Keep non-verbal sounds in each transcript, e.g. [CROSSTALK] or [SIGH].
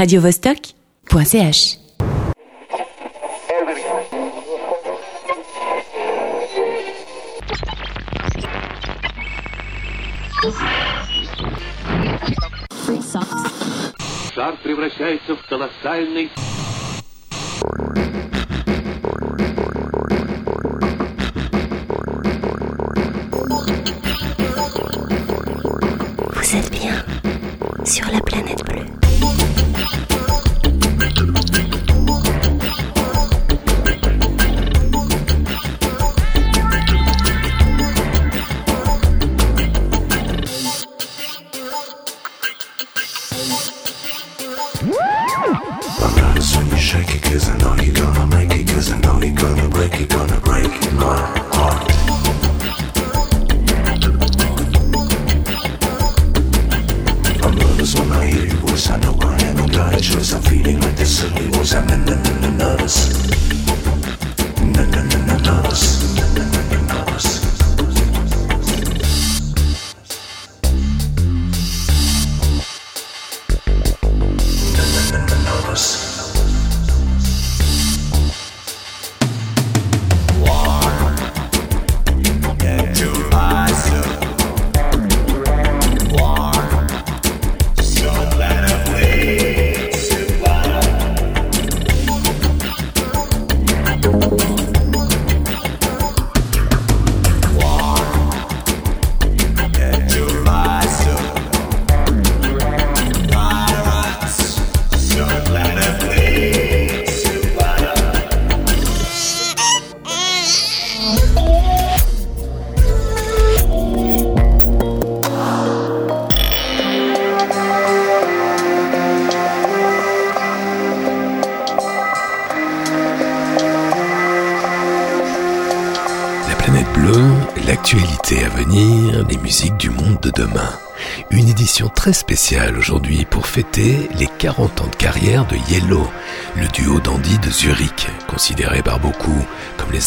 radiovostok.ch. Шар превращается в колоссальный...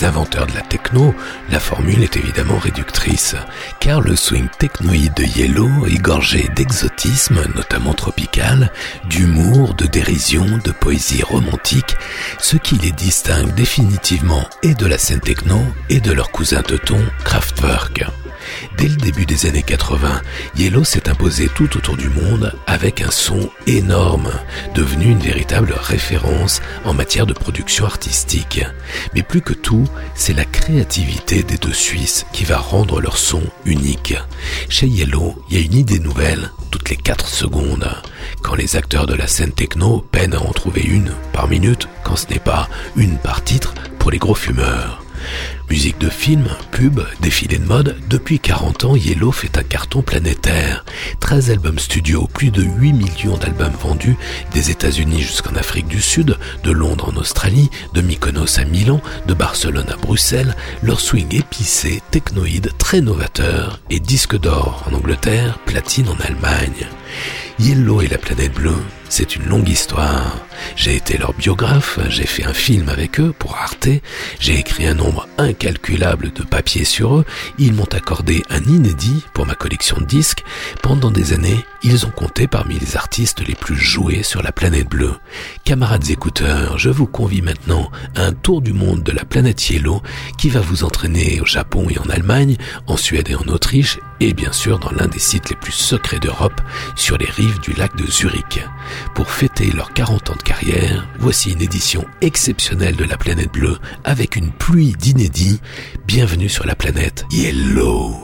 Inventeurs de la techno, la formule est évidemment réductrice, car le swing technoïde de Yellow est gorgé d'exotisme, notamment tropical, d'humour, de dérision, de poésie romantique, ce qui les distingue définitivement et de la scène techno et de leur cousin teuton Kraftwerk. Dès le début des années 80, Yellow s'est imposé tout autour du monde avec un son énorme, devenu une véritable référence en matière de production artistique. Mais plus que tout, c'est la créativité des deux Suisses qui va rendre leur son unique. Chez Yellow, il y a une idée nouvelle toutes les 4 secondes. Quand les acteurs de la scène techno peinent à en trouver une par minute, quand ce n'est pas une par titre pour les gros fumeurs. Musique de film, pub, défilé de mode, depuis 40 ans, Yellow fait un carton planétaire. 13 albums studio, plus de 8 millions d'albums vendus, des États-Unis jusqu'en Afrique du Sud, de Londres en Australie, de Mykonos à Milan, de Barcelone à Bruxelles, leur swing épicé, technoïde, très novateur, et disque d'or en Angleterre, platine en Allemagne. Yellow et la planète bleue, c'est une longue histoire. J'ai été leur biographe, j'ai fait un film avec eux pour Arte, j'ai écrit un nombre incalculable de papiers sur eux, ils m'ont accordé un inédit pour ma collection de disques. Pendant des années, ils ont compté parmi les artistes les plus joués sur la planète bleue. Camarades écouteurs, je vous convie maintenant à un tour du monde de la planète Yellow qui va vous entraîner au Japon et en Allemagne, en Suède et en Autriche, et bien sûr dans l'un des sites les plus secrets d'Europe, sur les rives du lac de Zurich. Pour fêter leurs 40 ans de carrière, voici une édition exceptionnelle de la planète bleue avec une pluie d'inédits. Bienvenue sur la planète Yellow.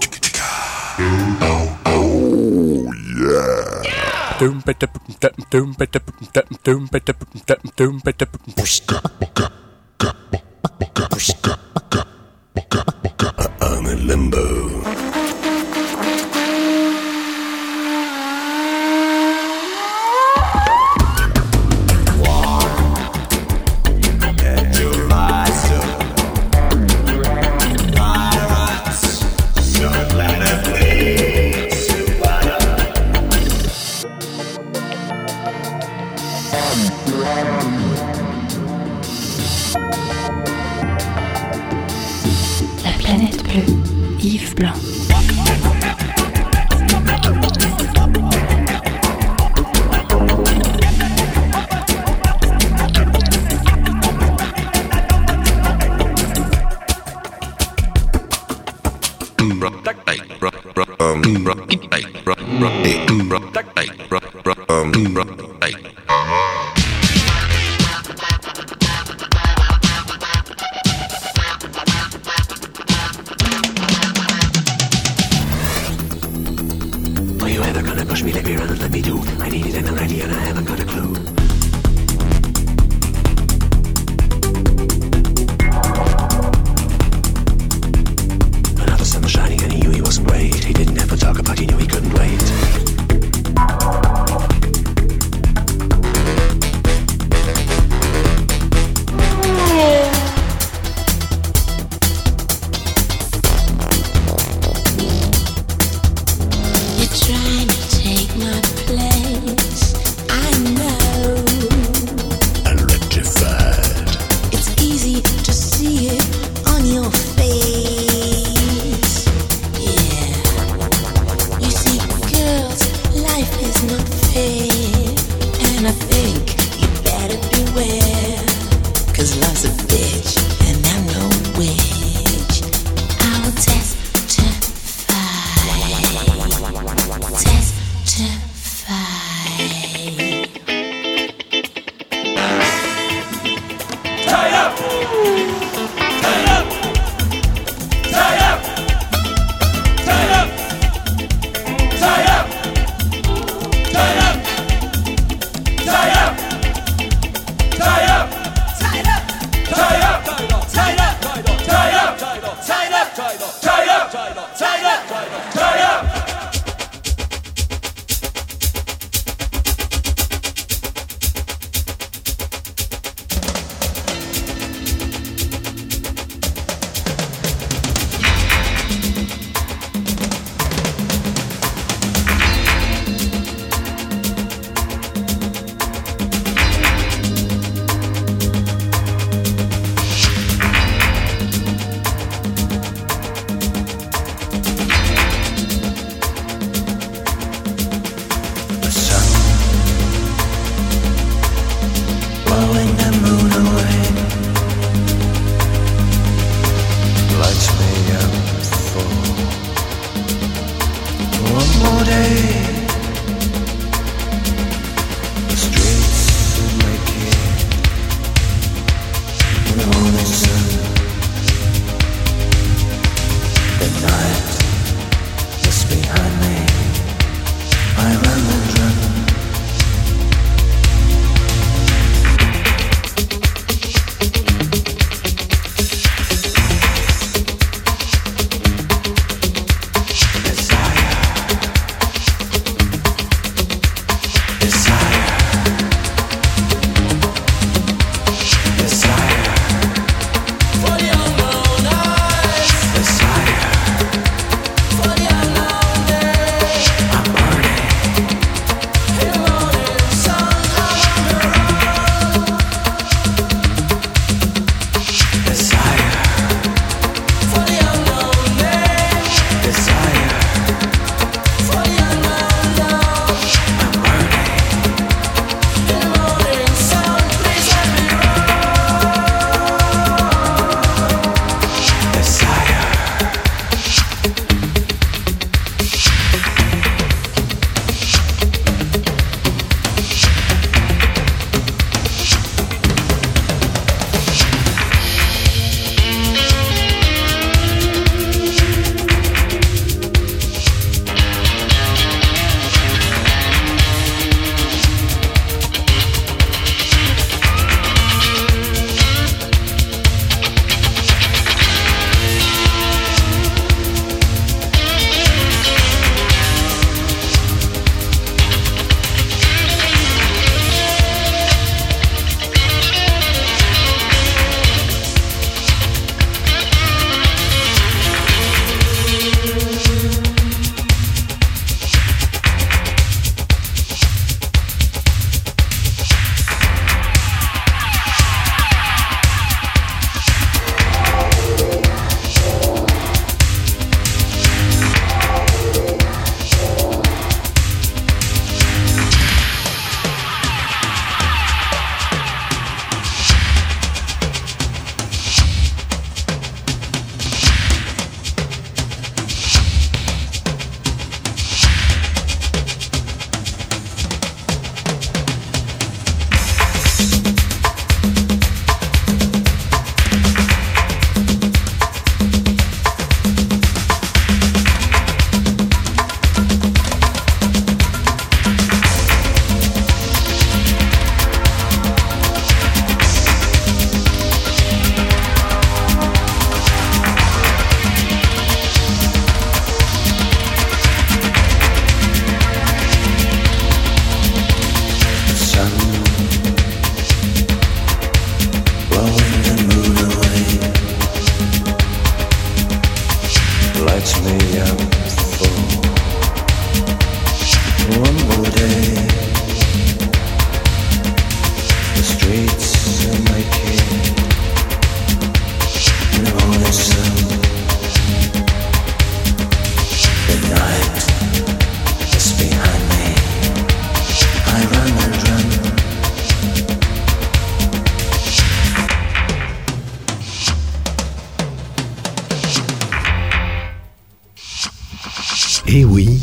um,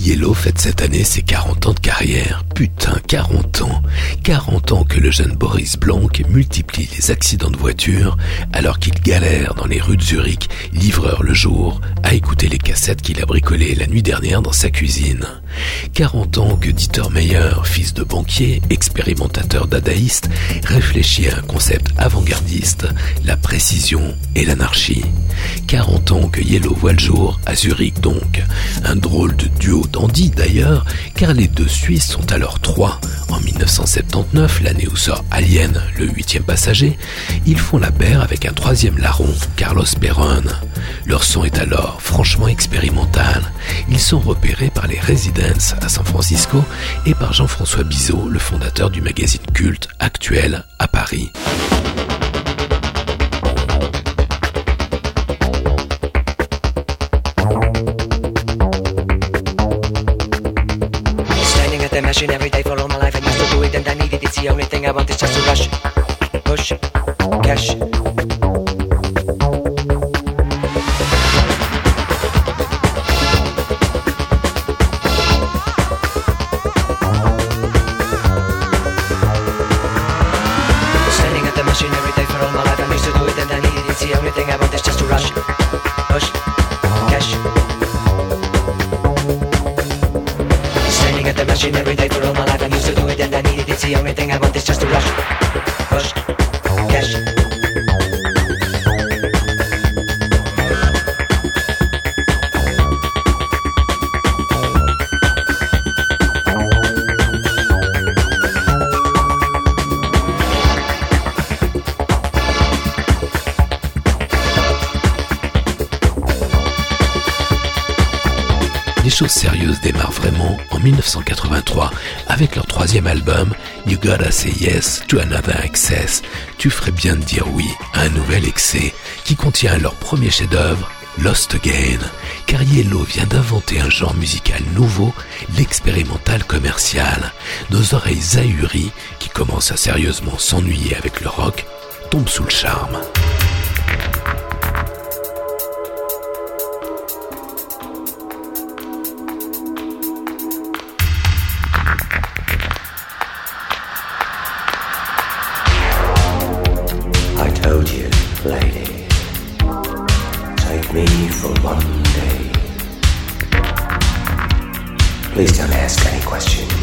Yellow fête cette année ses 40 ans de carrière. Putain, 40 ans 40 ans que le jeune Boris Blanc multiplie les accidents de voiture alors qu'il galère dans les rues de Zurich, livreur le jour, à écouter les cassettes qu'il a bricolées la nuit dernière dans sa cuisine. 40 ans que Dieter Meyer, fils de banquier, expérimentateur dadaïste, réfléchit à un concept avant-gardiste, la précision et l'anarchie. 40 ans que Yellow voit le jour, à Zurich donc. Un drôle de duo dandy d'ailleurs, car les deux Suisses sont alors trois. En 1979, l'année où sort Alien, le huitième passager, ils font la paire avec un troisième larron, Carlos Perron. Leur son est alors franchement expérimental. Ils sont repérés par les À San Francisco et par Jean-François Bizot, le fondateur du magazine culte Actuel à Paris. Troisième album You Gotta Say Yes to Another Excess. Tu ferais bien de dire oui à un nouvel excès qui contient leur premier chef-d'œuvre Lost Again, car Yellow vient d'inventer un genre musical nouveau, l'expérimental commercial. Nos oreilles ahuries, qui commencent à sérieusement s'ennuyer avec le rock, tombent sous le charme. Me for one day. Please don't ask any questions.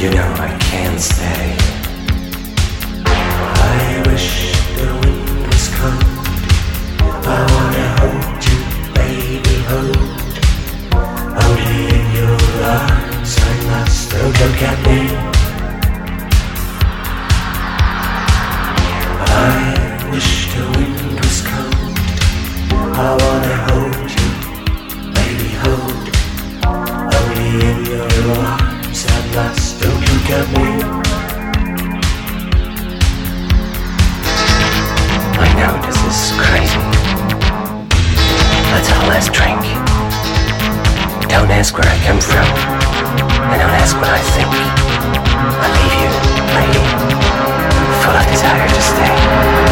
You know I can't stay. I wish the wind was cold. I wanna hold you, baby, hold. Only in your arms I'm lost. Don't look at me. I wish the wind. I wanna hold you, baby, hold. Only in your arms at last. Don't look at me. I know this is crazy. Let's all let's drink. Don't ask where I come from, and don't ask what I think. I leave you, lady, full of desire to stay.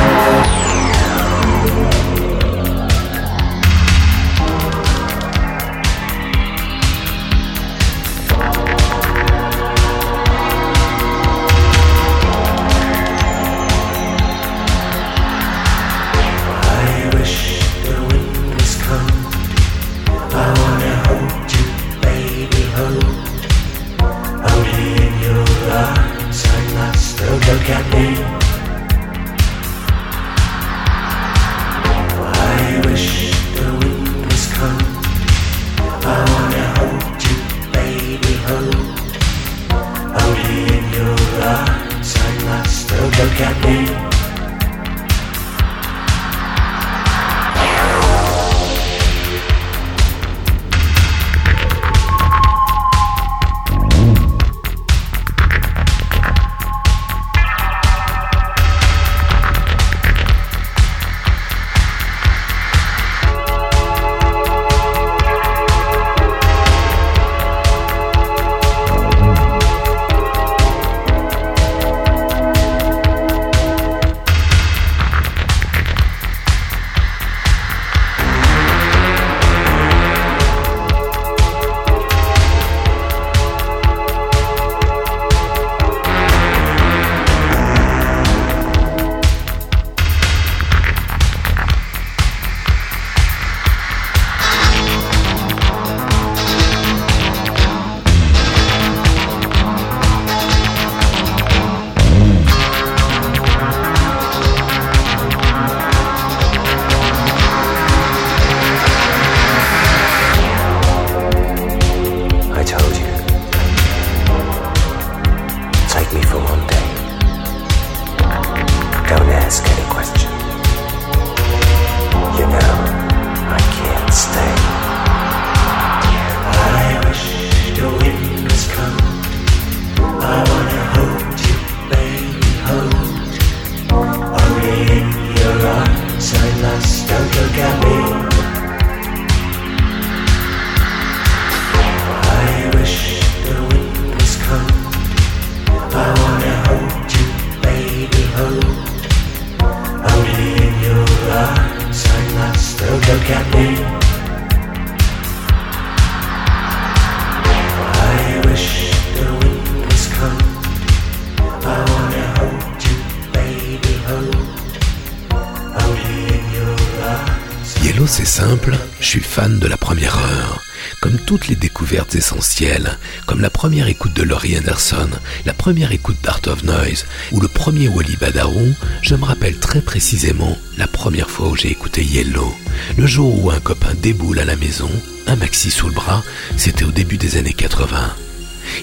Écoute de Laurie Anderson, la première écoute d'Art of Noise ou le premier Wally Badarou, je me rappelle très précisément la première fois où j'ai écouté Yellow. Le jour où un copain déboule à la maison, un maxi sous le bras, c'était au début des années 80.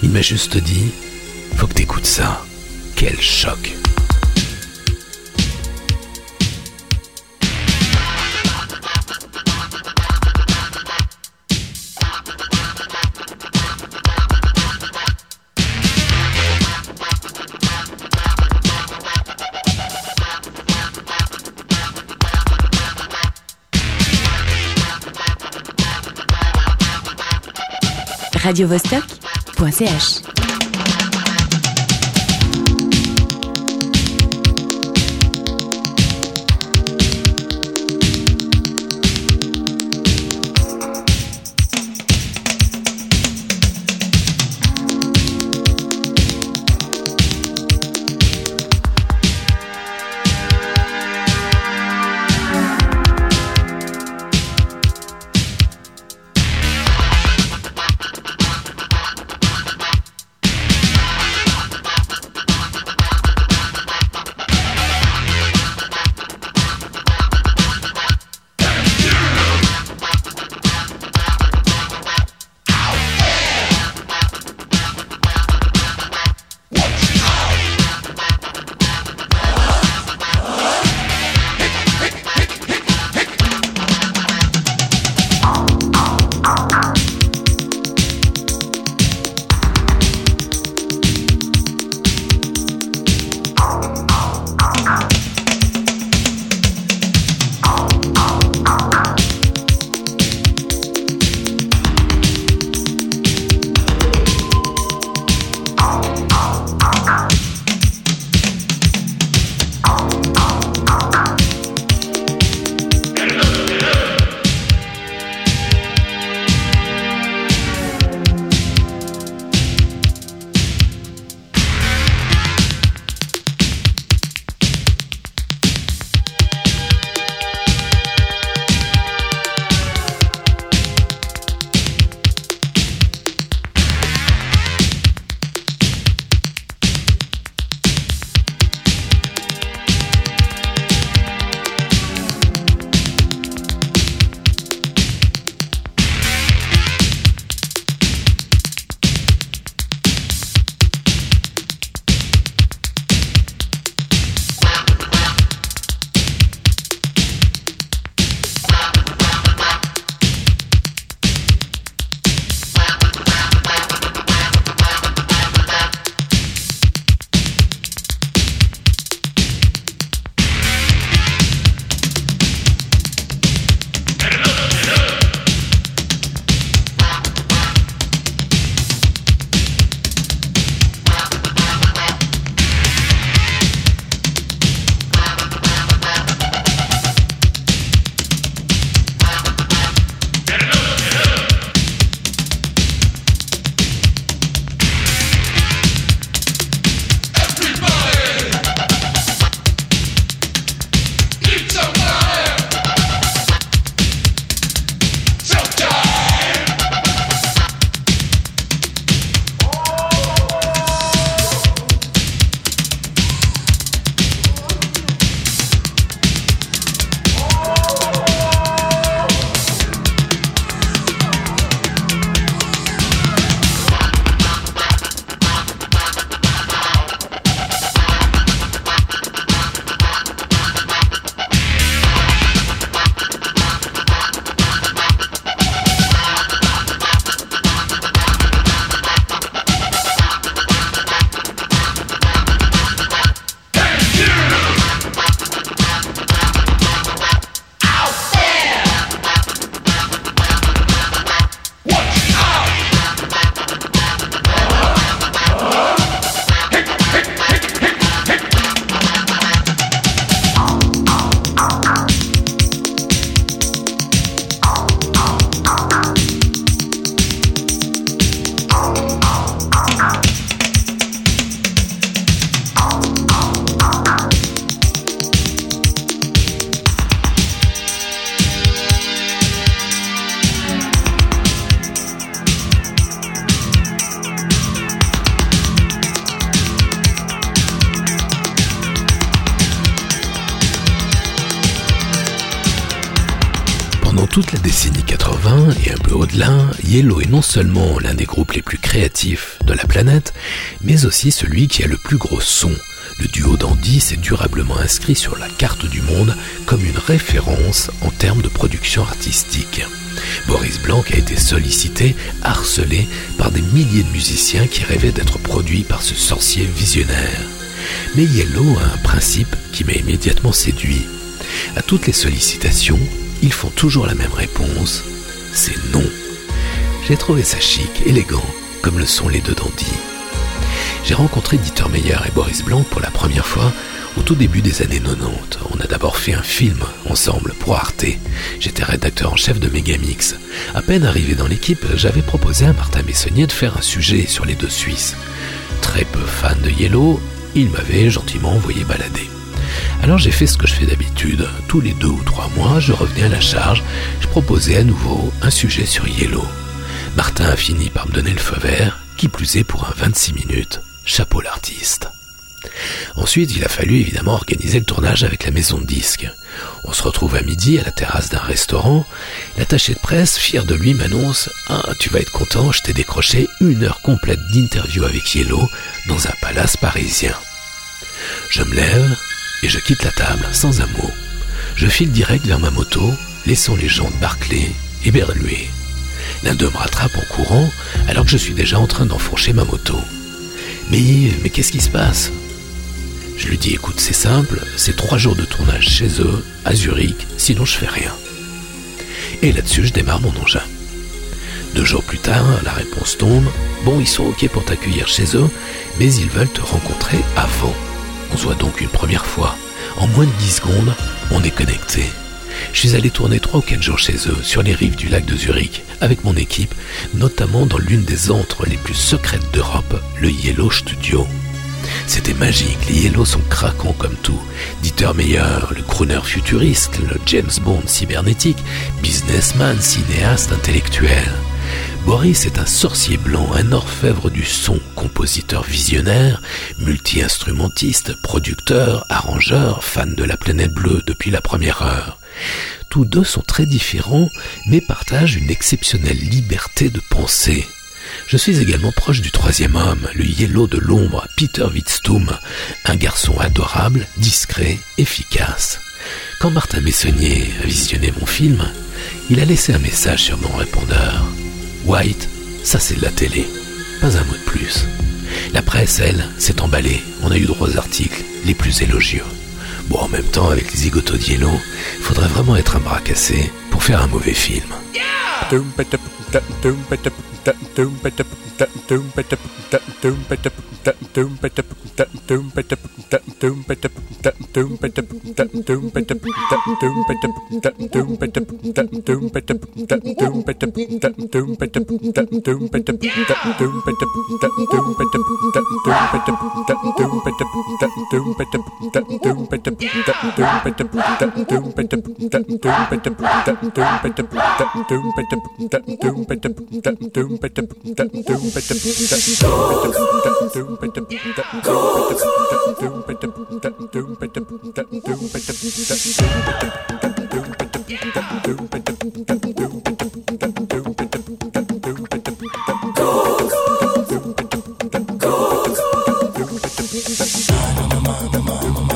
Il m'a juste dit, faut que t'écoutes ça. Quel choc radiovostok.ch Yellow est non seulement l'un des groupes les plus créatifs de la planète, mais aussi celui qui a le plus gros son. Le duo d'Andy s'est durablement inscrit sur la carte du monde comme une référence en termes de production artistique. Boris Blanc a été sollicité, harcelé par des milliers de musiciens qui rêvaient d'être produits par ce sorcier visionnaire. Mais Yellow a un principe qui m'a immédiatement séduit. À toutes les sollicitations, ils font toujours la même réponse, c'est non. J'ai trouvé ça chic, élégant, comme le sont les deux dandys. J'ai rencontré Dieter Meyer et Boris Blanc pour la première fois au tout début des années 90. On a d'abord fait un film ensemble pour Arte. J'étais rédacteur en chef de Megamix. À peine arrivé dans l'équipe, j'avais proposé à Martin Messonnier de faire un sujet sur les deux Suisses. Très peu fan de Yellow, il m'avait gentiment envoyé balader. Alors j'ai fait ce que je fais d'habitude. Tous les deux ou trois mois, je revenais à la charge. Je proposais à nouveau un sujet sur Yellow. Martin a fini par me donner le feu vert, qui plus est pour un 26 minutes. Chapeau l'artiste. Ensuite, il a fallu évidemment organiser le tournage avec la maison de disques. On se retrouve à midi à la terrasse d'un restaurant. L'attaché de presse, fier de lui, m'annonce Ah, tu vas être content, je t'ai décroché une heure complète d'interview avec Yellow dans un palace parisien. Je me lève et je quitte la table sans un mot. Je file direct vers ma moto, laissant les gens de Barclay éberlués. L'un d'eux me rattrape en courant alors que je suis déjà en train d'enfourcher ma moto. Mais, mais qu'est-ce qui se passe? Je lui dis écoute, c'est simple, c'est trois jours de tournage chez eux, à Zurich, sinon je fais rien. Et là-dessus, je démarre mon engin. Deux jours plus tard, la réponse tombe. Bon, ils sont OK pour t'accueillir chez eux, mais ils veulent te rencontrer avant. On se voit donc une première fois. En moins de 10 secondes, on est connecté. Je suis allé tourner trois ou quatre jours chez eux, sur les rives du lac de Zurich, avec mon équipe, notamment dans l'une des antres les plus secrètes d'Europe, le Yellow Studio. C'était magique, les Yellow sont craquants comme tout. Dieter Meyer, le crooner futuriste, le James Bond cybernétique, businessman, cinéaste, intellectuel. Boris est un sorcier blanc, un orfèvre du son, compositeur visionnaire, multi-instrumentiste, producteur, arrangeur, fan de la planète bleue depuis la première heure. Tous deux sont très différents, mais partagent une exceptionnelle liberté de penser. Je suis également proche du troisième homme, le yellow de l'ombre, Peter Wittstum, un garçon adorable, discret, efficace. Quand Martin Messonnier a visionné mon film, il a laissé un message sur mon répondeur. White, ça c'est de la télé. Pas un mot de plus. La presse, elle, s'est emballée. On a eu droit aux articles les plus élogieux. Bon, en même temps, avec les zigotos il faudrait vraiment être un bras cassé pour faire un mauvais film. Doom, Mama, mama, mama.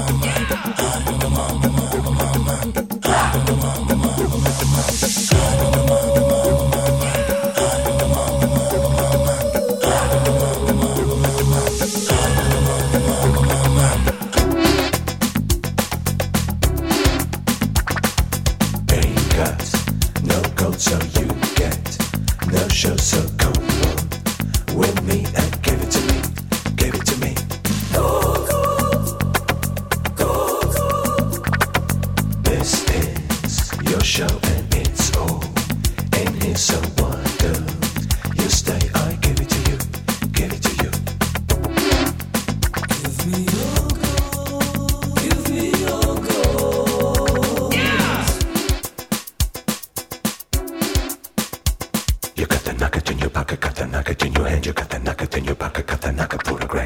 so you get no show, so come on with me.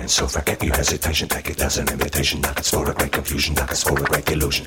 So forget your hesitation, take it as an invitation. Knock could for a great confusion, Knock could for a great illusion.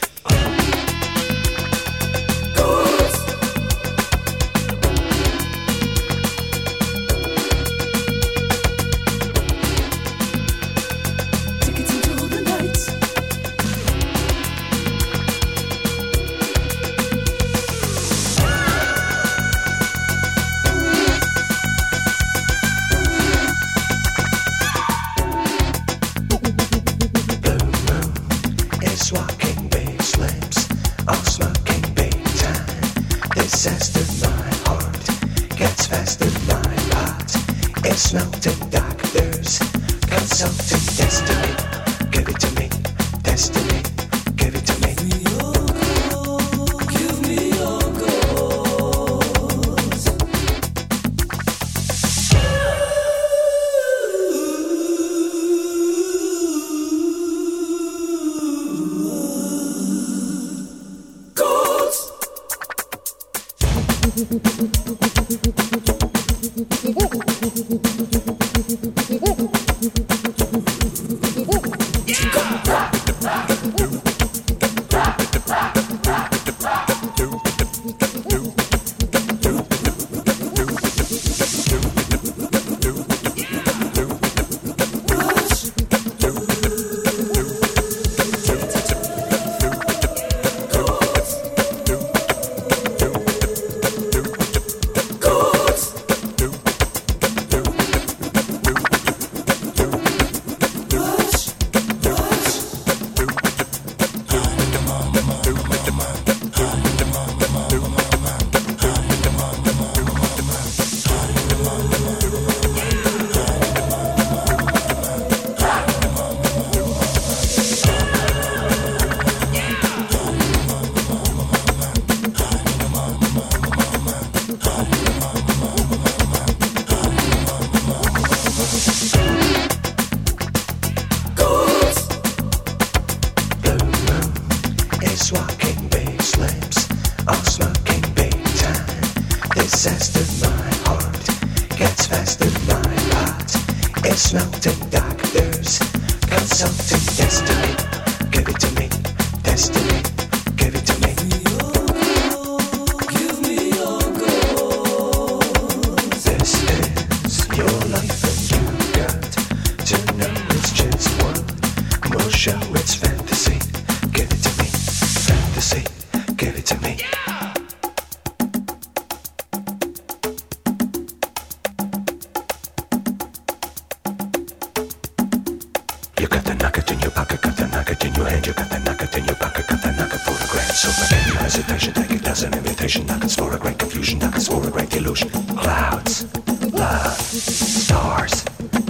You got the nugget in your pocket, got the nugget in your hand, you got the nugget in your pocket, got the nugget for the grand. So for any hesitation, take it as an invitation. Nuggets for a great confusion, nuggets for a great illusion. Clouds, love, stars,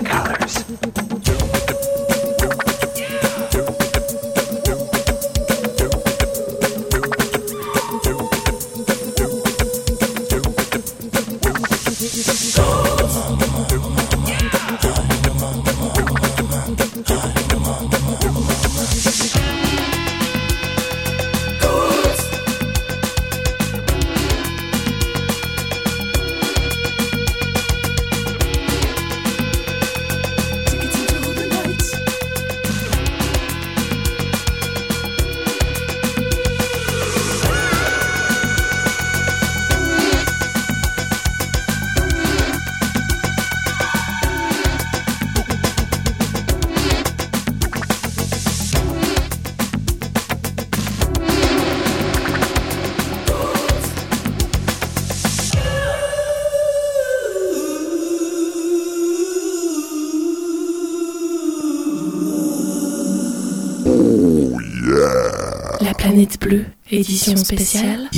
colors. spéciale.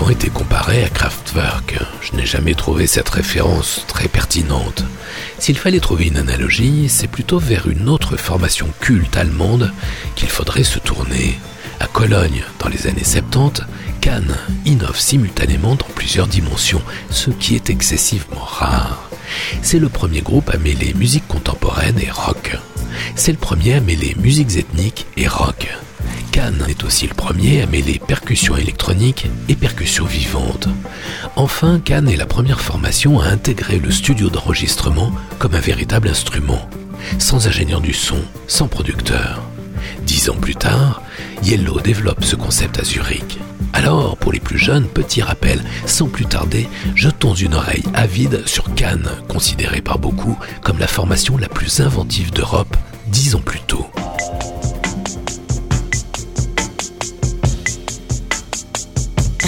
Souvent été comparé à Kraftwerk. Je n'ai jamais trouvé cette référence très pertinente. S'il fallait trouver une analogie, c'est plutôt vers une autre formation culte allemande qu'il faudrait se tourner. À Cologne, dans les années 70, Cannes innove simultanément dans plusieurs dimensions, ce qui est excessivement rare. C'est le premier groupe à mêler musique contemporaine et rock. C'est le premier à mêler musiques ethniques et rock. Cannes est aussi le premier à mêler percussions électroniques et percussions vivantes. Enfin, Cannes est la première formation à intégrer le studio d'enregistrement comme un véritable instrument, sans ingénieur du son, sans producteur. Dix ans plus tard, Yellow développe ce concept à Zurich. Alors, pour les plus jeunes, petit rappel, sans plus tarder, jetons une oreille avide sur Cannes, considérée par beaucoup comme la formation la plus inventive d'Europe dix ans plus tôt.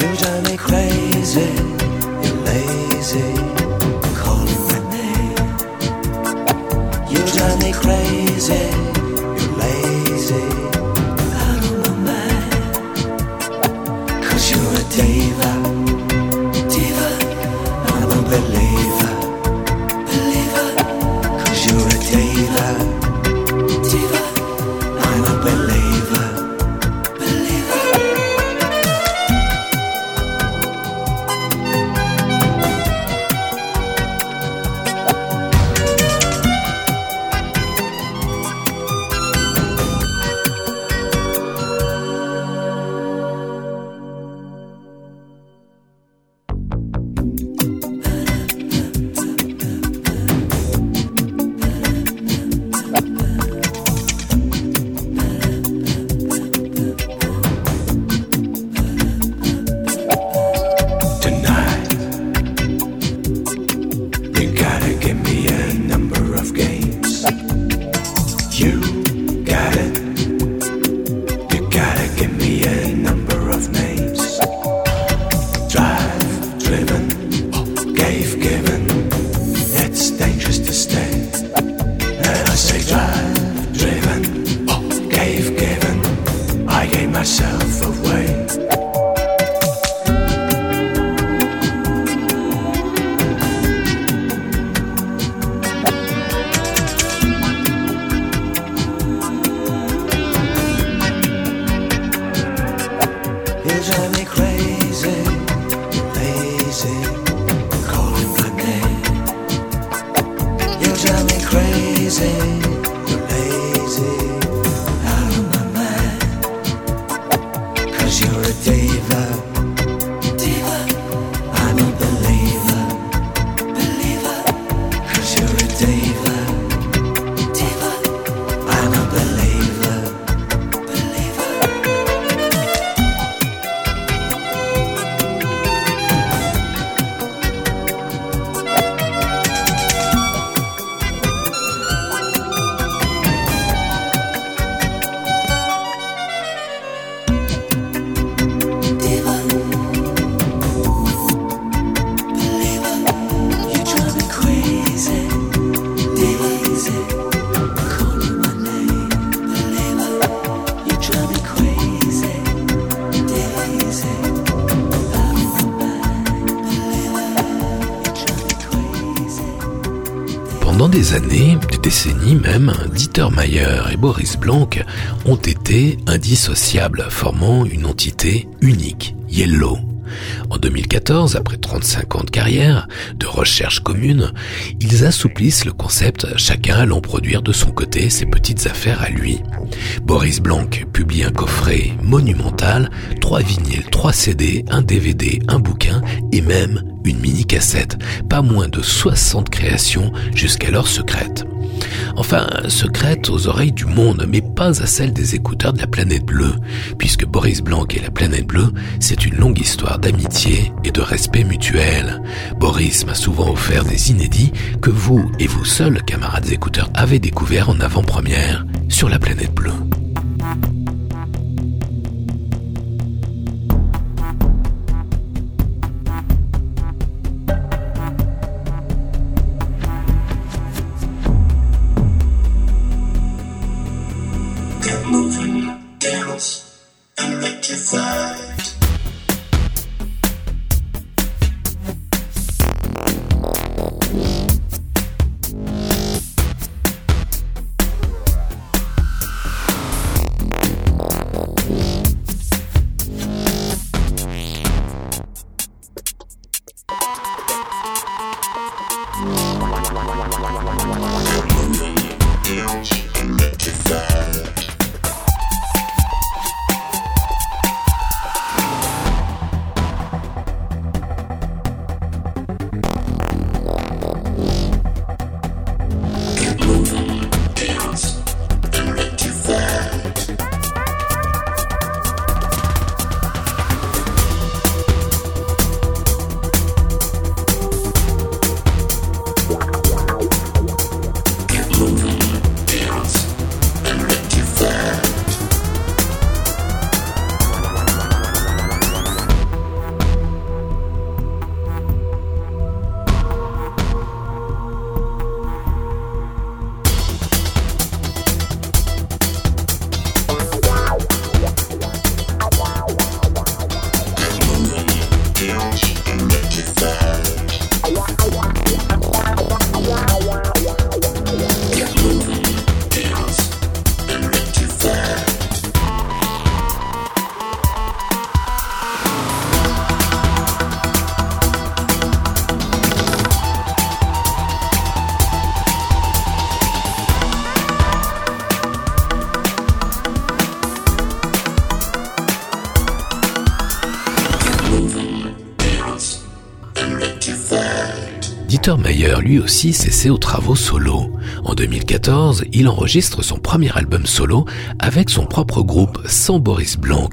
You drive me crazy. Pendant des années, des décennies même, Dieter Mayer et Boris Blanc ont été indissociables, formant une entité unique, Yellow. En 2014, après 35 ans de carrière, de recherche commune, ils assouplissent le concept, chacun allant produire de son côté ses petites affaires à lui. Boris Blanc publie un coffret monumental, trois vinyles, trois CD, un DVD, un bouquin et même une mini-cassette. Pas moins de 60 créations jusqu'alors secrètes. Enfin, secrètes aux oreilles du monde, mais pas à celles des écouteurs de la planète bleue, puisque Boris Blanc et la planète bleue, c'est une longue histoire d'amitié et de respect mutuel. Boris m'a souvent offert des inédits que vous et vous seuls, camarades écouteurs, avez découverts en avant-première sur la planète bleue. Dieter Mayer lui aussi s'essaie aux travaux solo. En 2014, il enregistre son premier album solo avec son propre groupe sans Boris Blanc.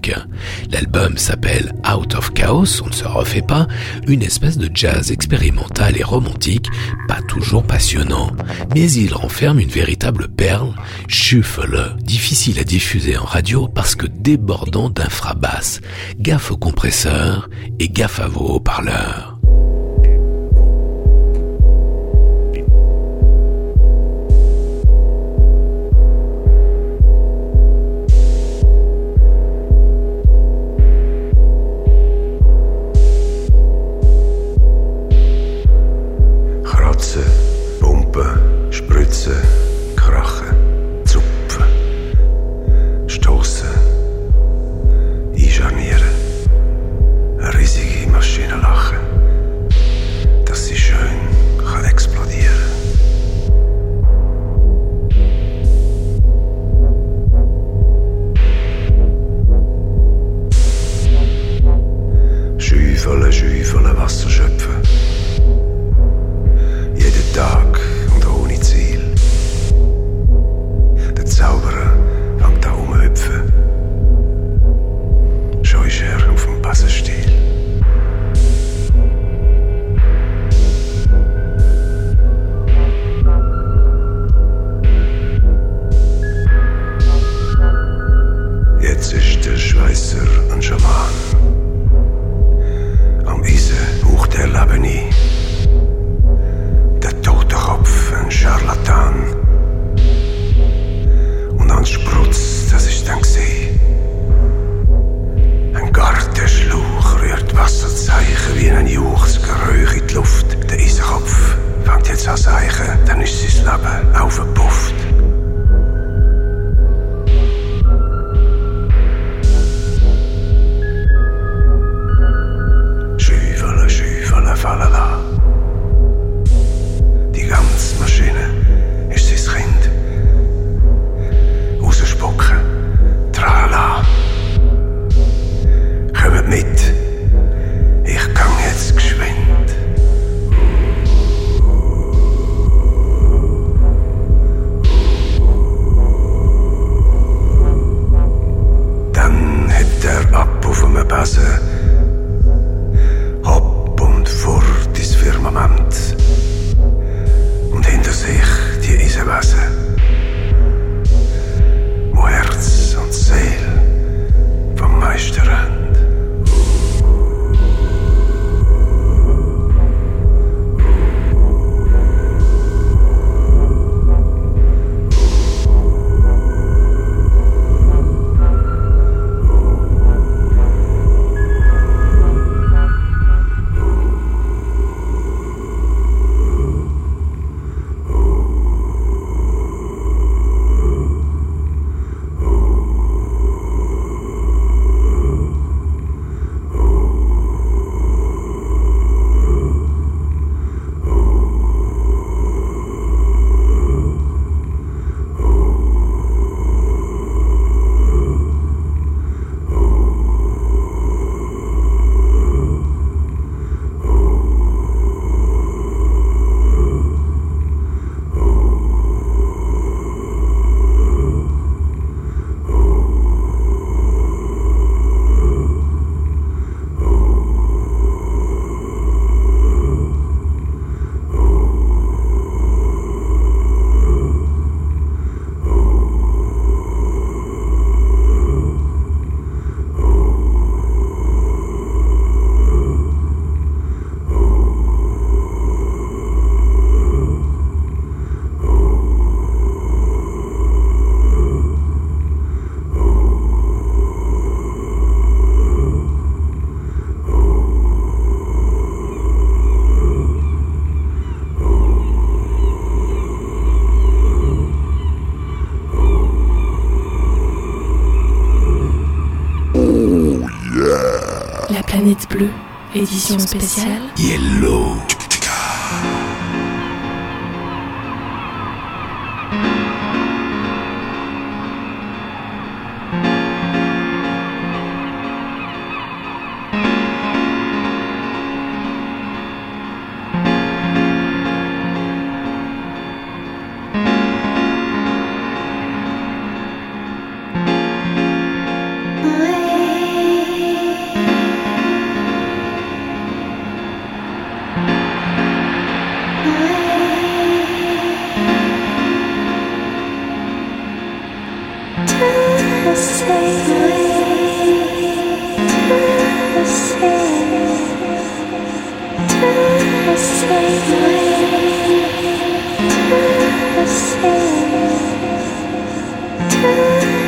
L'album s'appelle Out of Chaos, on ne se refait pas, une espèce de jazz expérimental et romantique, pas toujours passionnant, mais il renferme une véritable perle, Shuffle, difficile à diffuser en radio parce que débordant d'infrabasses. Gaffe au compresseur et gaffe à vos haut-parleurs. nocy. Spéciale.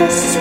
Je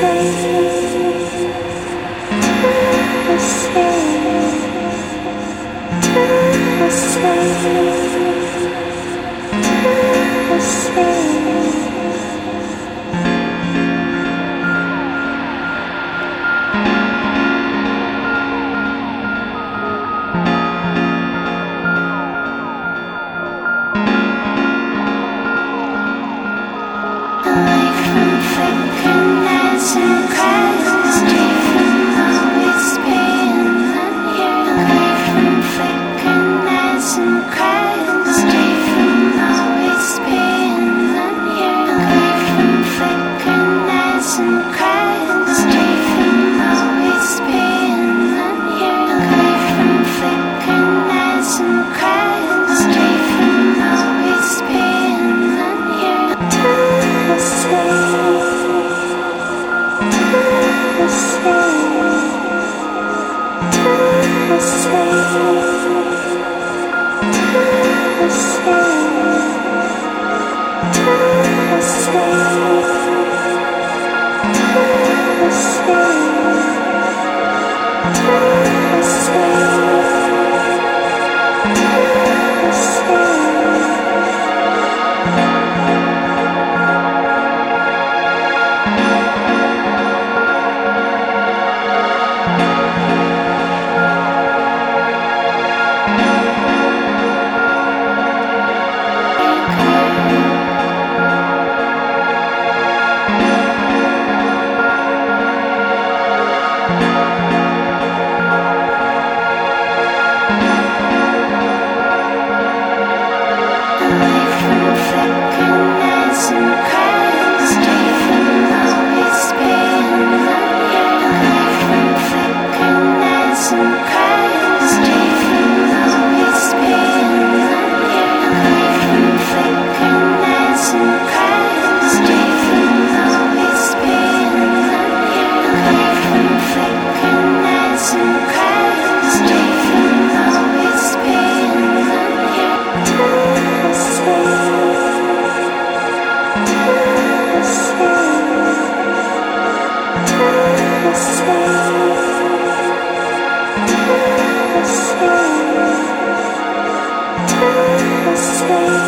ne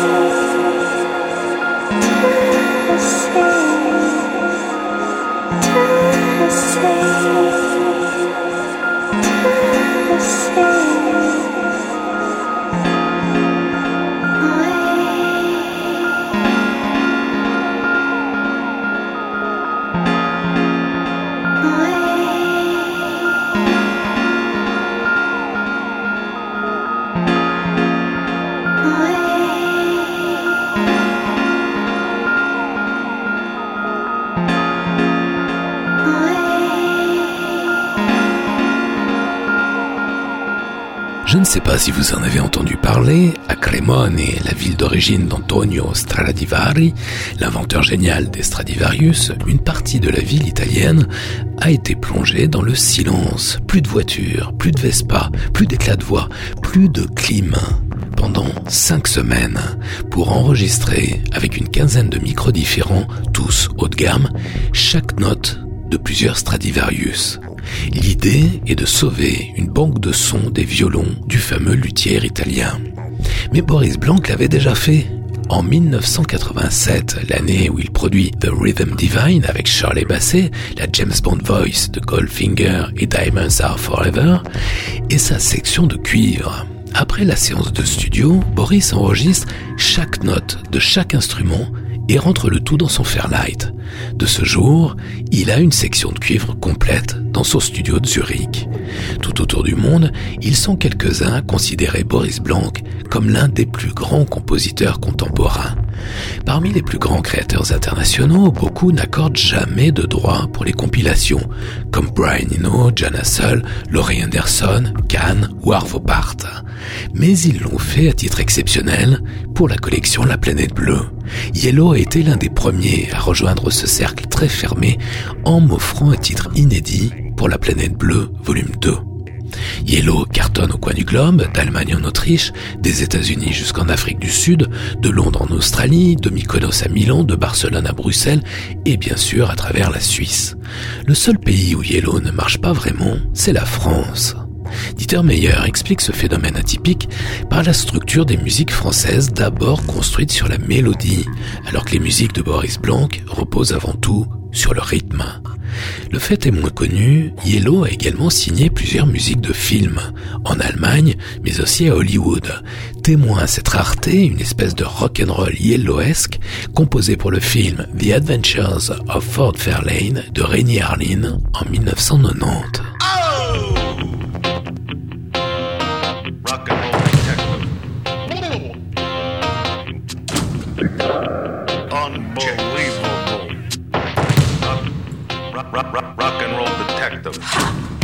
sais pas si vous en avez entendu parler, à Cremone, la ville d'origine d'Antonio Stradivari, l'inventeur génial des Stradivarius, une partie de la ville italienne a été plongée dans le silence. Plus de voitures, plus de Vespa, plus d'éclats de voix, plus de clim pendant cinq semaines pour enregistrer avec une quinzaine de micros différents, tous haut de gamme, chaque note de plusieurs Stradivarius. L'idée est de sauver une banque de sons des violons du fameux luthier italien. Mais Boris Blanc l'avait déjà fait en 1987, l'année où il produit The Rhythm Divine avec Charlie Basset, la James Bond Voice de Goldfinger et Diamonds Are Forever, et sa section de cuivre. Après la séance de studio, Boris enregistre chaque note de chaque instrument et rentre le tout dans son Fairlight. De ce jour, il a une section de cuivre complète dans son studio de Zurich. Tout autour du monde, ils sont quelques-uns à considérer Boris Blanc comme l'un des plus grands compositeurs contemporains. Parmi les plus grands créateurs internationaux, beaucoup n'accordent jamais de droits pour les compilations, comme Brian Eno, Jan Hassel, Laurie Anderson, Kahn ou Arvo Part. Mais ils l'ont fait à titre exceptionnel pour la collection La Planète Bleue. Yellow a été l'un des premiers à rejoindre ce cercle très fermé en m'offrant un titre inédit pour La Planète Bleue, volume 2. Yellow cartonne au coin du globe, d'Allemagne en Autriche, des États-Unis jusqu'en Afrique du Sud, de Londres en Australie, de Mykonos à Milan, de Barcelone à Bruxelles et bien sûr à travers la Suisse. Le seul pays où Yellow ne marche pas vraiment, c'est la France. Dieter Meyer explique ce phénomène atypique par la structure des musiques françaises d'abord construites sur la mélodie, alors que les musiques de Boris Blanc reposent avant tout sur le rythme. Le fait est moins connu, Yellow a également signé plusieurs musiques de films, en Allemagne, mais aussi à Hollywood. Témoin à cette rareté, une espèce de rock'n'roll yellowesque, composé pour le film The Adventures of Ford Fairlane de Rainy Harlin en 1990. Rock, rock, rock and roll detective.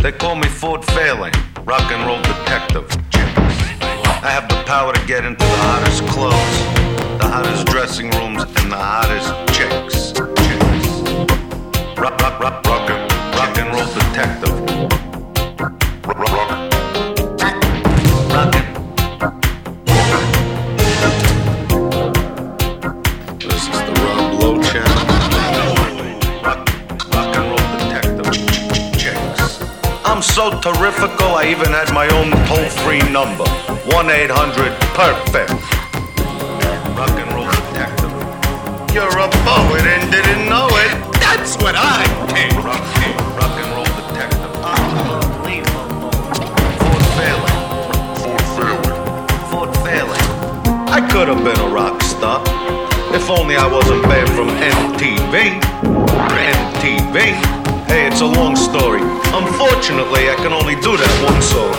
They call me Ford Fairlane, rock and roll detective. I have the power to get into the hottest clothes, the hottest dressing rooms, and the hottest chicks. So terrifical, I even had my own toll free number 1 800 Perfect. Rock and roll detective. You're a poet and didn't know it. That's what I think. Rock, rock and roll detective. Unbelievable. Ford Fairlane. Ford Fairlane. Ford Fairlane. I could have been a rock star. If only I wasn't banned from MTV. MTV. Hey, it's a long story. Unfortunately, I can only do that one song.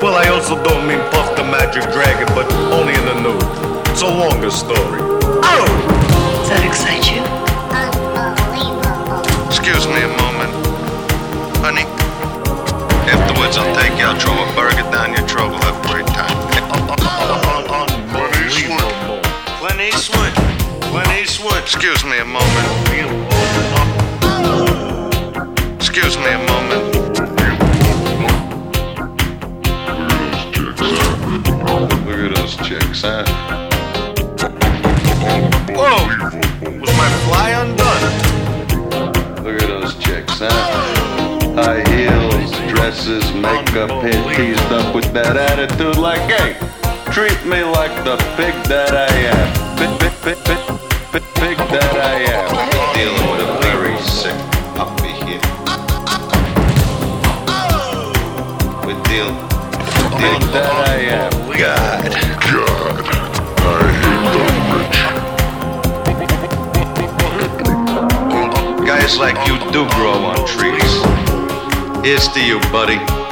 [LAUGHS] well, I also don't mean Puff the Magic Dragon, but only in the nude. It's a longer story. Oh! Does that excite you? Excuse me a moment. Honey, afterwards I'll take you out, throw a burger down your throat. We'll have a great time. Unbelievable. Clint Eastwood. Clint Eastwood. Excuse me a moment. Excuse me a moment. Look at those chicks, huh? Whoa! Was my fly undone? Look at those chicks, huh? High heels, dresses, makeup, hair teased up with that attitude like, hey, treat me like the pig that I am. Pig, pig, pig, deal that I am. God. God. I hate the rich. Guys like you do grow on trees. Here's to you, buddy.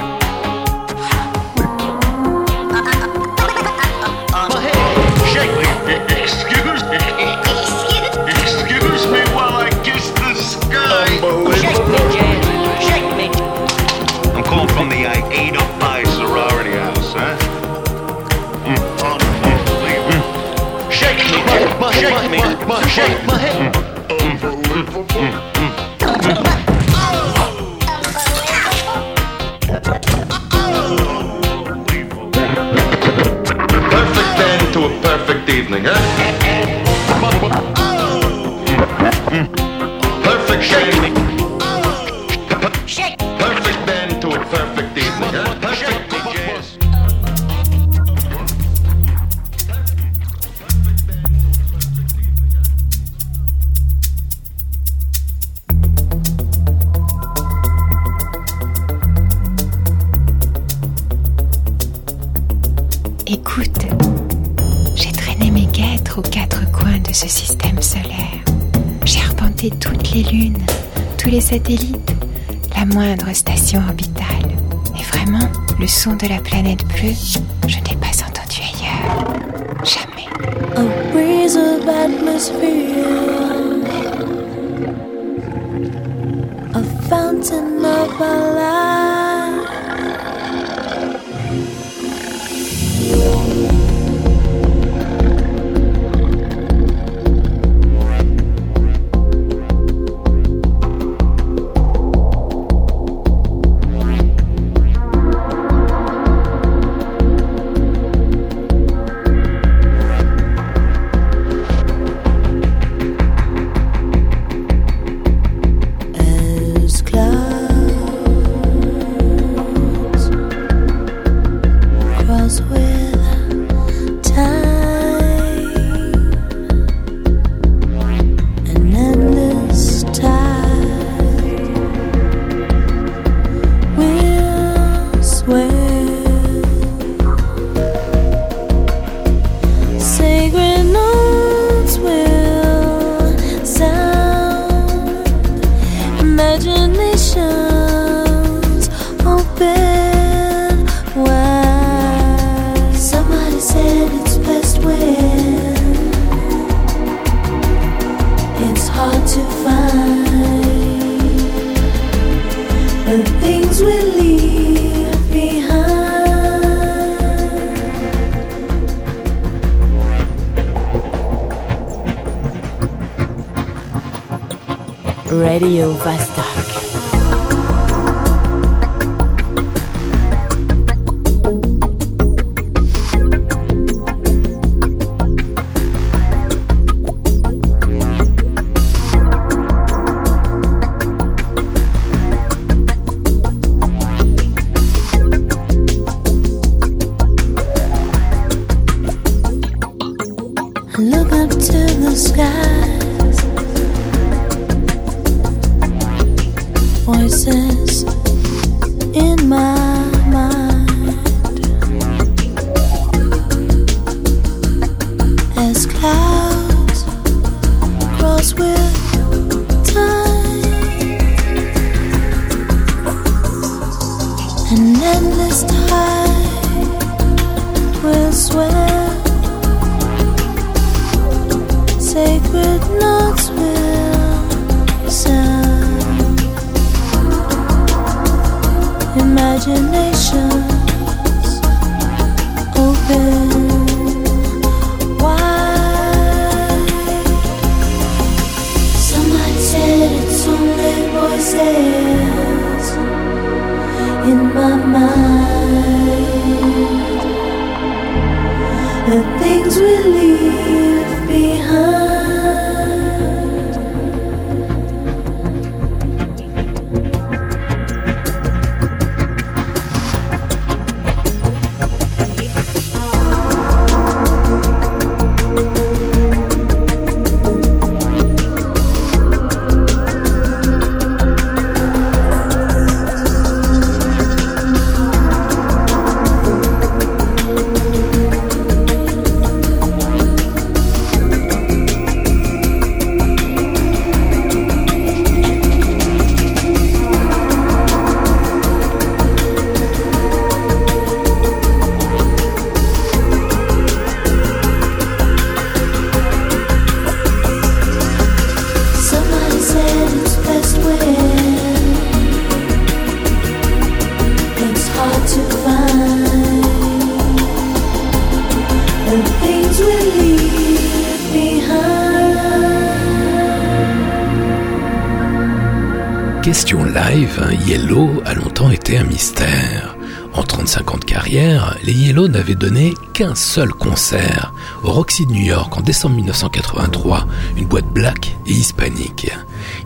Qu'un seul concert au Roxy de New York en décembre 1983, une boîte black et hispanique.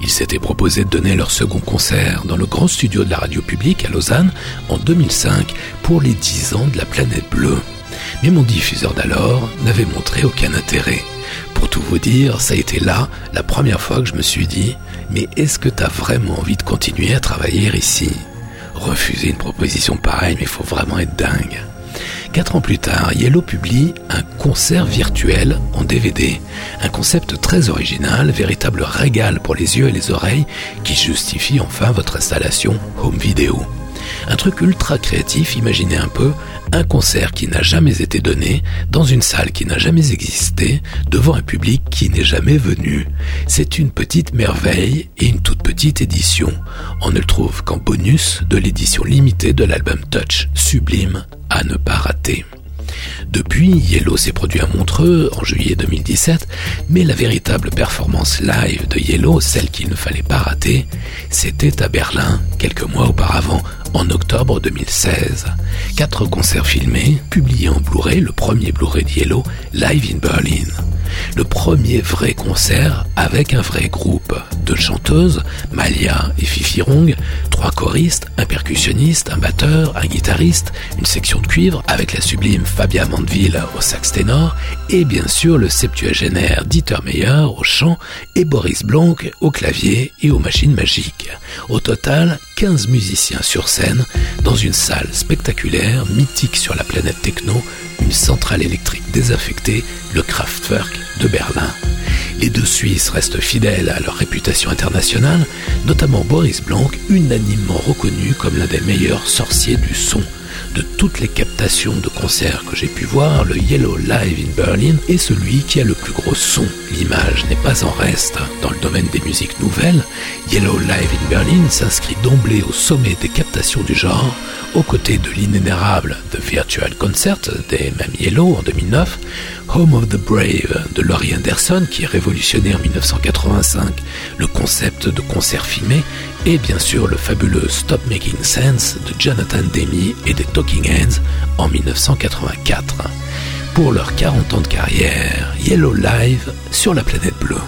Ils s'étaient proposé de donner leur second concert dans le grand studio de la radio publique à Lausanne en 2005 pour les 10 ans de la planète bleue. Mais mon diffuseur d'alors n'avait montré aucun intérêt. Pour tout vous dire, ça a été là la première fois que je me suis dit, mais est-ce que t'as vraiment envie de continuer à travailler ici? Refuser une proposition pareille, mais il faut vraiment être dingue. Quatre ans plus tard, Yellow publie un concert virtuel en DVD, un concept très original, véritable régal pour les yeux et les oreilles qui justifie enfin votre installation home vidéo. Un truc ultra créatif, imaginez un peu, un concert qui n'a jamais été donné, dans une salle qui n'a jamais existé, devant un public qui n'est jamais venu. C'est une petite merveille et une toute petite édition. On ne le trouve qu'en bonus de l'édition limitée de l'album Touch, sublime à ne pas rater. Depuis, Yellow s'est produit à Montreux en juillet 2017, mais la véritable performance live de Yellow, celle qu'il ne fallait pas rater, c'était à Berlin, quelques mois auparavant, en octobre 2016. Quatre concerts filmés, publiés en Blu-ray, le premier Blu-ray de Yellow, Live in Berlin le premier vrai concert avec un vrai groupe. Deux chanteuses, Malia et Fifi Rong, trois choristes, un percussionniste, un batteur, un guitariste, une section de cuivre avec la sublime Fabia Mandeville au sax ténor et bien sûr le septuagénaire Dieter Meyer au chant et Boris Blanc au clavier et aux machines magiques. Au total, 15 musiciens sur scène dans une salle spectaculaire, mythique sur la planète techno, une centrale électrique désaffectée, le Kraftwerk de Berlin. Les deux Suisses restent fidèles à leur réputation internationale, notamment Boris Blanc, unanimement reconnu comme l'un des meilleurs sorciers du son de toutes les captations de concerts que j'ai pu voir, le Yellow Live in Berlin est celui qui a le plus gros son. L'image n'est pas en reste. Dans le domaine des musiques nouvelles, Yellow Live in Berlin s'inscrit d'emblée au sommet des captations du genre, aux côtés de l'inénérable The Virtual Concert des mêmes Yellow en 2009, Home of the Brave de Laurie Anderson qui révolutionné en 1985 le concept de concert filmé et bien sûr le fabuleux Stop Making Sense de Jonathan Demi et des Talking Heads en 1984. Pour leurs 40 ans de carrière, Yellow Live sur la planète bleue.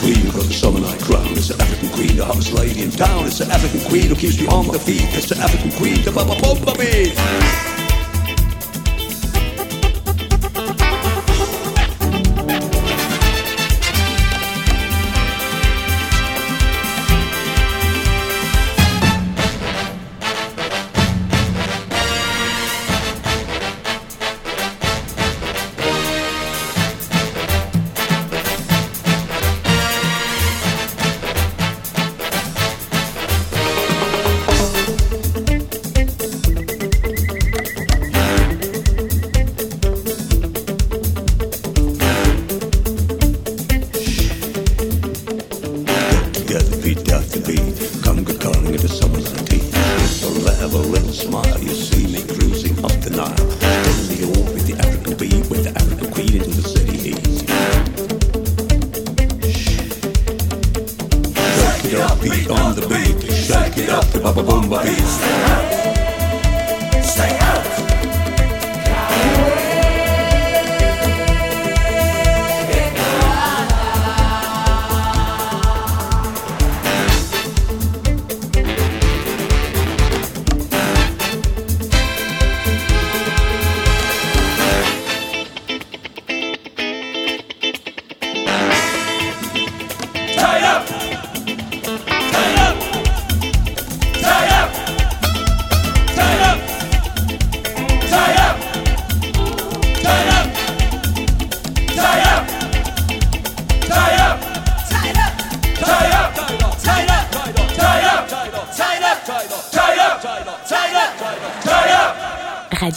queen who the summer night crown. It's the African queen, the hottest lady in town. It's the African queen who keeps me on the feet. It's the African queen, the bubba bumba bee.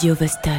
Radio Vostok.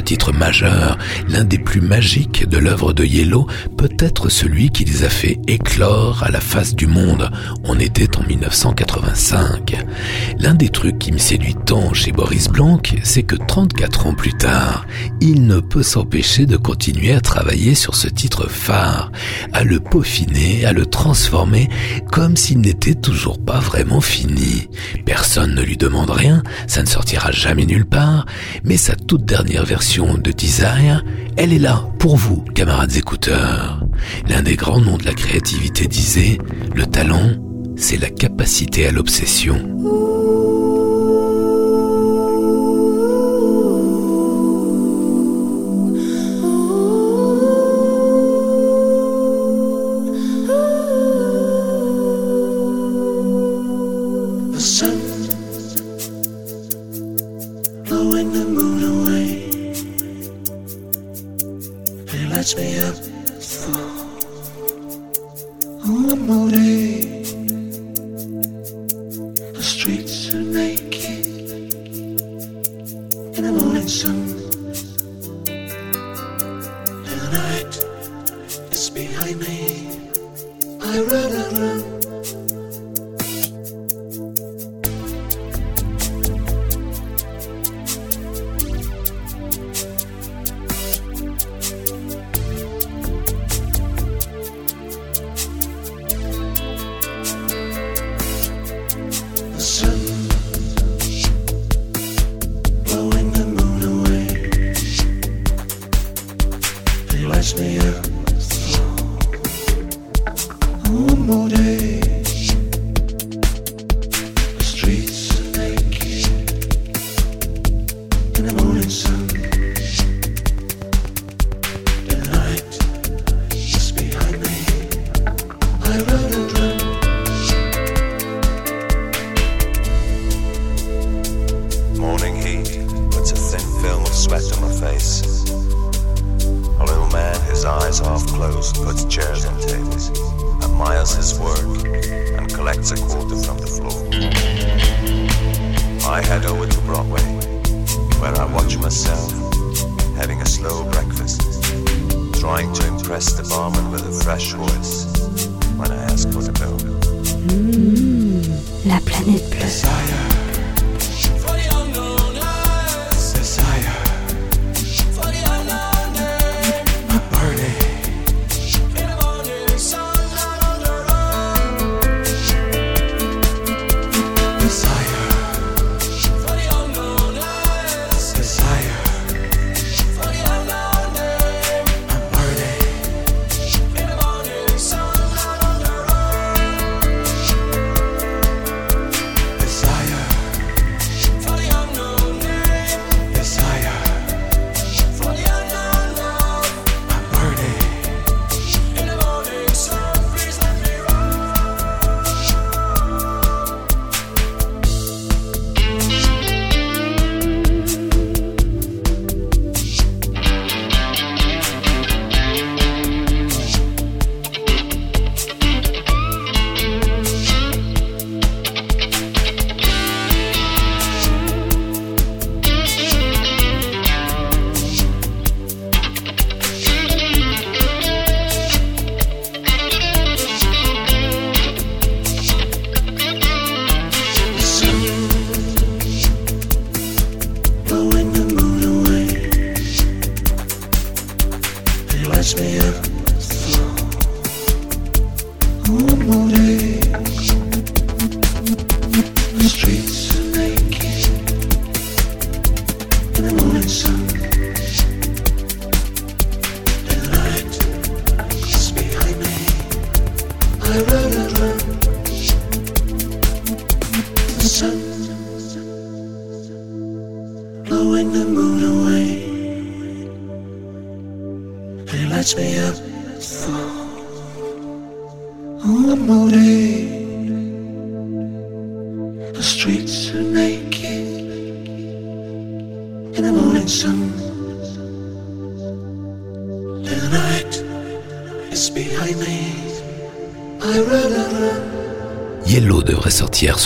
Titre majeur, l'un des plus magiques de l'œuvre de Yellow, peut-être celui qui les a fait éclore à la face du monde. On était en 1985. L'un des trucs qui me séduit tant chez Boris Blanc, c'est que 34 ans plus tard, il ne peut s'empêcher de continuer à travailler sur ce titre phare, à le peaufiner, à le transformer comme s'il n'était toujours pas vraiment fini. Personne ne lui demande rien, ça ne sortira jamais nulle part, mais sa toute dernière version de Desire, elle est là pour vous, camarades écouteurs. L'un des grands noms de la créativité disait, le talent, c'est la capacité à l'obsession.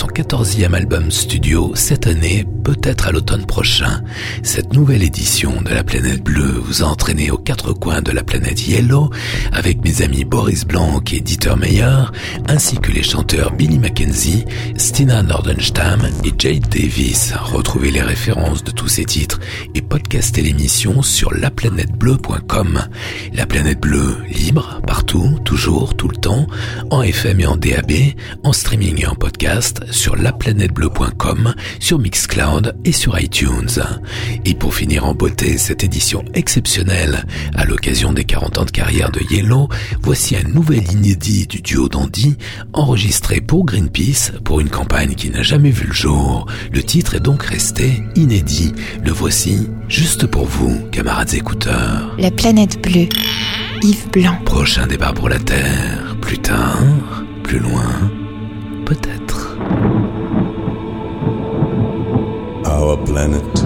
Son 14e album studio cette année, peut-être à l'automne prochain. Cette nouvelle édition de la planète bleue vous a entraîné aux quatre coins de la planète Yellow avec mes amis Boris Blanc et Dieter Meyer, ainsi que les chanteurs Billy Mackenzie, Stina Nordenstam et Jade Davis. Retrouvez les références de tous ces titres et podcastez l'émission sur laplanètebleu.com. La planète bleue, libre, partout, toujours, tout le temps, en FM et en DAB, en streaming et en podcast sur laplanètebleu.com, sur Mixcloud et sur iTunes. Et pour finir en beauté cette édition exceptionnelle à l'occasion des 40 ans de carrière de Yellow, voici un nouvel inédit du duo d'Andy enregistré pour Greenpeace pour une campagne qui n'a jamais vu le jour. Le titre est donc resté inédit. Le voici juste pour vous, camarades écouteurs. La planète bleue. Yves Blanc. Prochain débat pour la Terre. Plus tard, plus loin, Our planet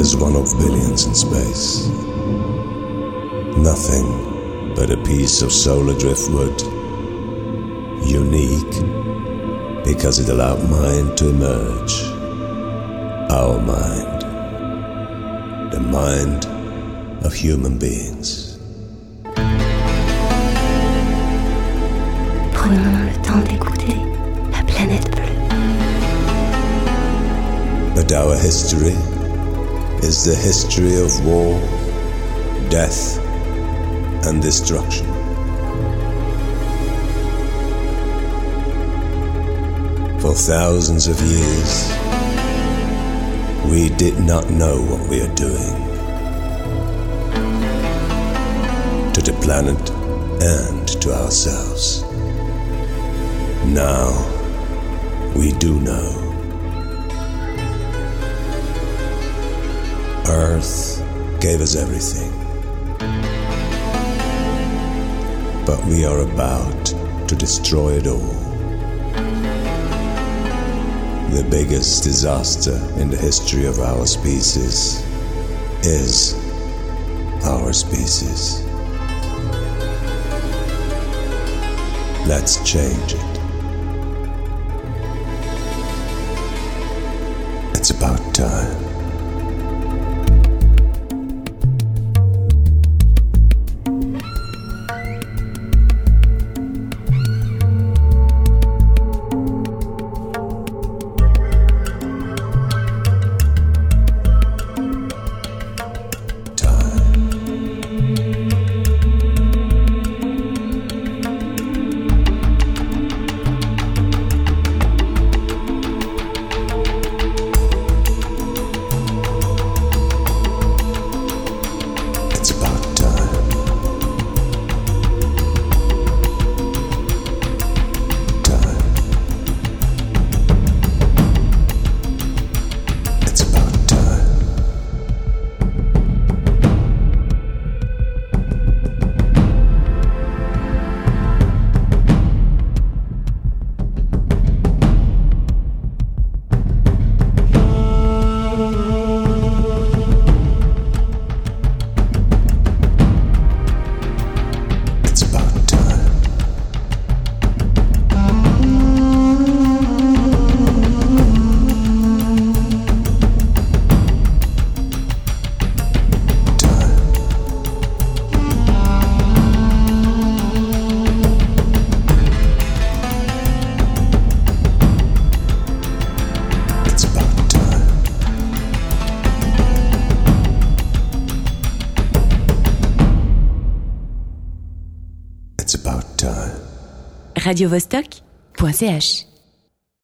is one of billions in space. Nothing but a piece of solar driftwood. Unique because it allowed mind to emerge. Our mind. The mind of human beings. History is the history of war, death, and destruction. For thousands of years, we did not know what we are doing to the planet and to ourselves. Now, we do know. Earth gave us everything. But we are about to destroy it all. The biggest disaster in the history of our species is our species. Let's change it. It's about time. radiovostok.ch